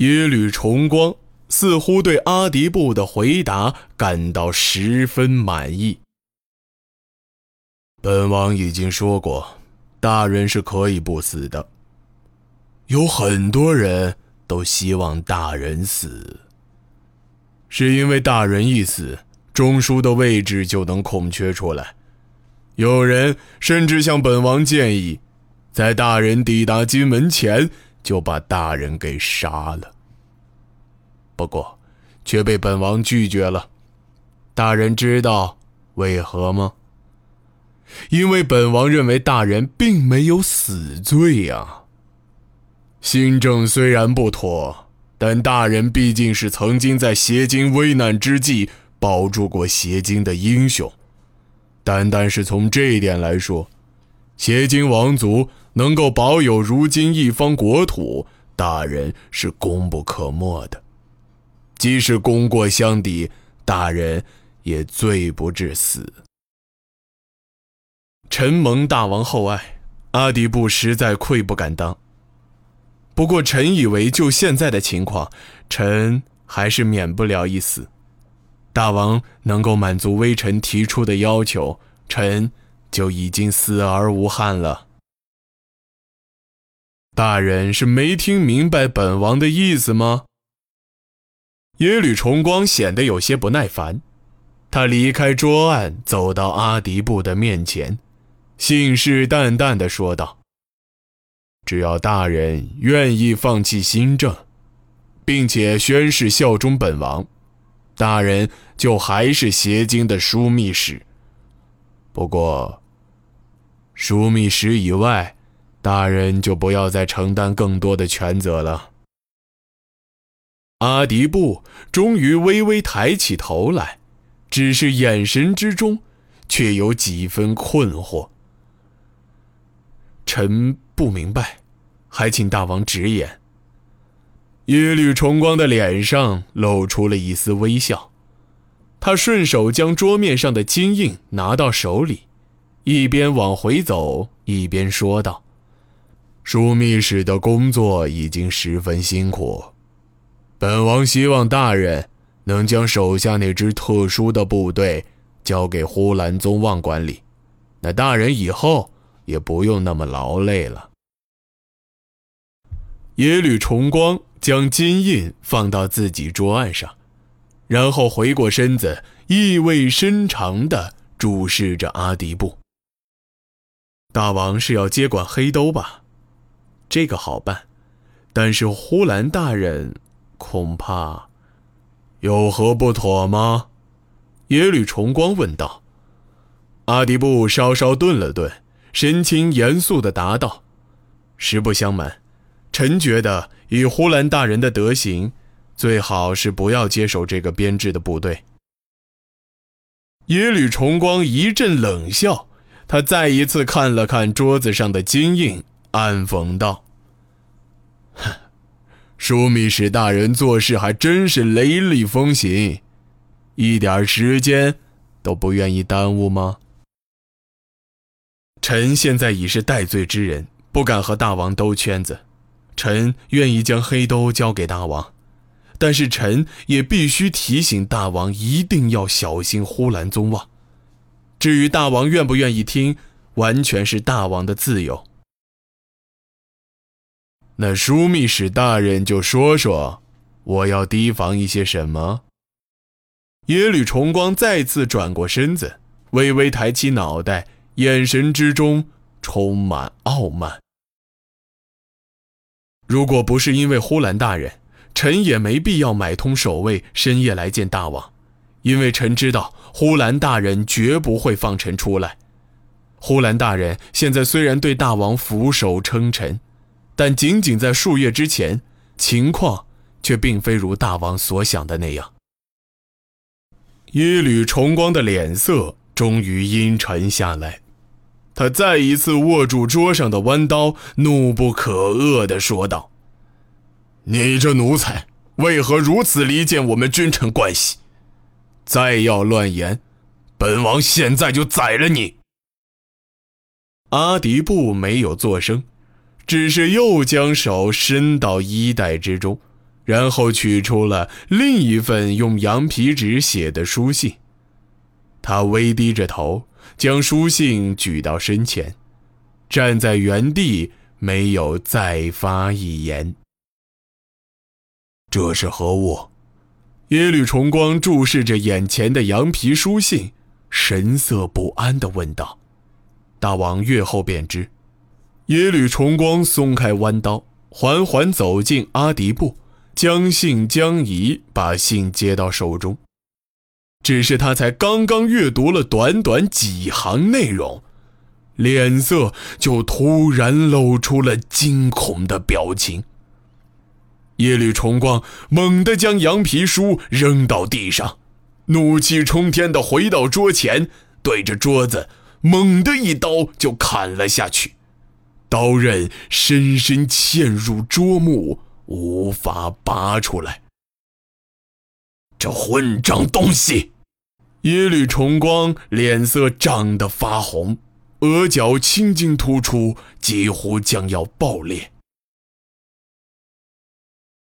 耶律重光似乎对阿迪布的回答感到十分满意。本王已经说过，大人是可以不死的。有很多人都希望大人死，是因为大人一死，中枢的位置就能空缺出来。有人甚至向本王建议，在大人抵达金门前就把大人给杀了。不过，却被本王拒绝了。大人知道为何吗？因为本王认为大人并没有死罪呀。新政虽然不妥，但大人毕竟是曾经在邪经危难之际保住过邪经的英雄。单单是从这一点来说，邪经王族能够保有如今一方国土，大人是功不可没的。即使功过相抵，大人也罪不至死。臣蒙大王厚爱，阿迪布实在愧不敢当。不过，臣以为就现在的情况，臣还是免不了一死。大王能够满足微臣提出的要求，臣就已经死而无憾了。大人是没听明白本王的意思吗？耶律重光显得有些不耐烦，他离开桌案，走到阿迪布的面前。信誓旦旦地说道：“只要大人愿意放弃新政，并且宣誓效忠本王，大人就还是邪经的枢密使。不过，枢密使以外，大人就不要再承担更多的权责了。”阿迪布终于微微抬起头来，只是眼神之中却有几分困惑。臣不明白，还请大王直言。耶律重光的脸上露出了一丝微笑，他顺手将桌面上的金印拿到手里，一边往回走，一边说道：“枢密使的工作已经十分辛苦，本王希望大人能将手下那支特殊的部队交给呼兰宗望管理，那大人以后。”也不用那么劳累了。耶律重光将金印放到自己桌案上，然后回过身子，意味深长地注视着阿迪布。大王是要接管黑兜吧？这个好办，但是呼兰大人恐怕有何不妥吗？耶律重光问道。阿迪布稍稍顿了顿。神情严肃地答道：“实不相瞒，臣觉得以呼兰大人的德行，最好是不要接手这个编制的部队。”耶律重光一阵冷笑，他再一次看了看桌子上的金印，暗讽道：“哼，枢密使大人做事还真是雷厉风行，一点时间都不愿意耽误吗？”臣现在已是戴罪之人，不敢和大王兜圈子。臣愿意将黑兜交给大王，但是臣也必须提醒大王，一定要小心呼兰宗望。至于大王愿不愿意听，完全是大王的自由。那枢密使大人就说说，我要提防一些什么？耶律重光再次转过身子，微微抬起脑袋。眼神之中充满傲慢。如果不是因为呼兰大人，臣也没必要买通守卫，深夜来见大王。因为臣知道呼兰大人绝不会放臣出来。呼兰大人现在虽然对大王俯首称臣，但仅仅在数月之前，情况却并非如大王所想的那样。耶律重光的脸色终于阴沉下来。他再一次握住桌上的弯刀，怒不可遏地说道：“你这奴才，为何如此离间我们君臣关系？再要乱言，本王现在就宰了你！”阿迪布没有作声，只是又将手伸到衣袋之中，然后取出了另一份用羊皮纸写的书信。他微低着头，将书信举到身前，站在原地，没有再发一言。这是何物？耶律重光注视着眼前的羊皮书信，神色不安地问道。大王阅后便知。耶律重光松开弯刀，缓缓走进阿迪部，将信将疑把信接到手中。只是他才刚刚阅读了短短几行内容，脸色就突然露出了惊恐的表情。耶律重光猛地将羊皮书扔到地上，怒气冲天地回到桌前，对着桌子猛地一刀就砍了下去，刀刃深深嵌入桌木，无法拔出来。这混账东西！耶律重光脸色涨得发红，额角青筋突出，几乎将要爆裂。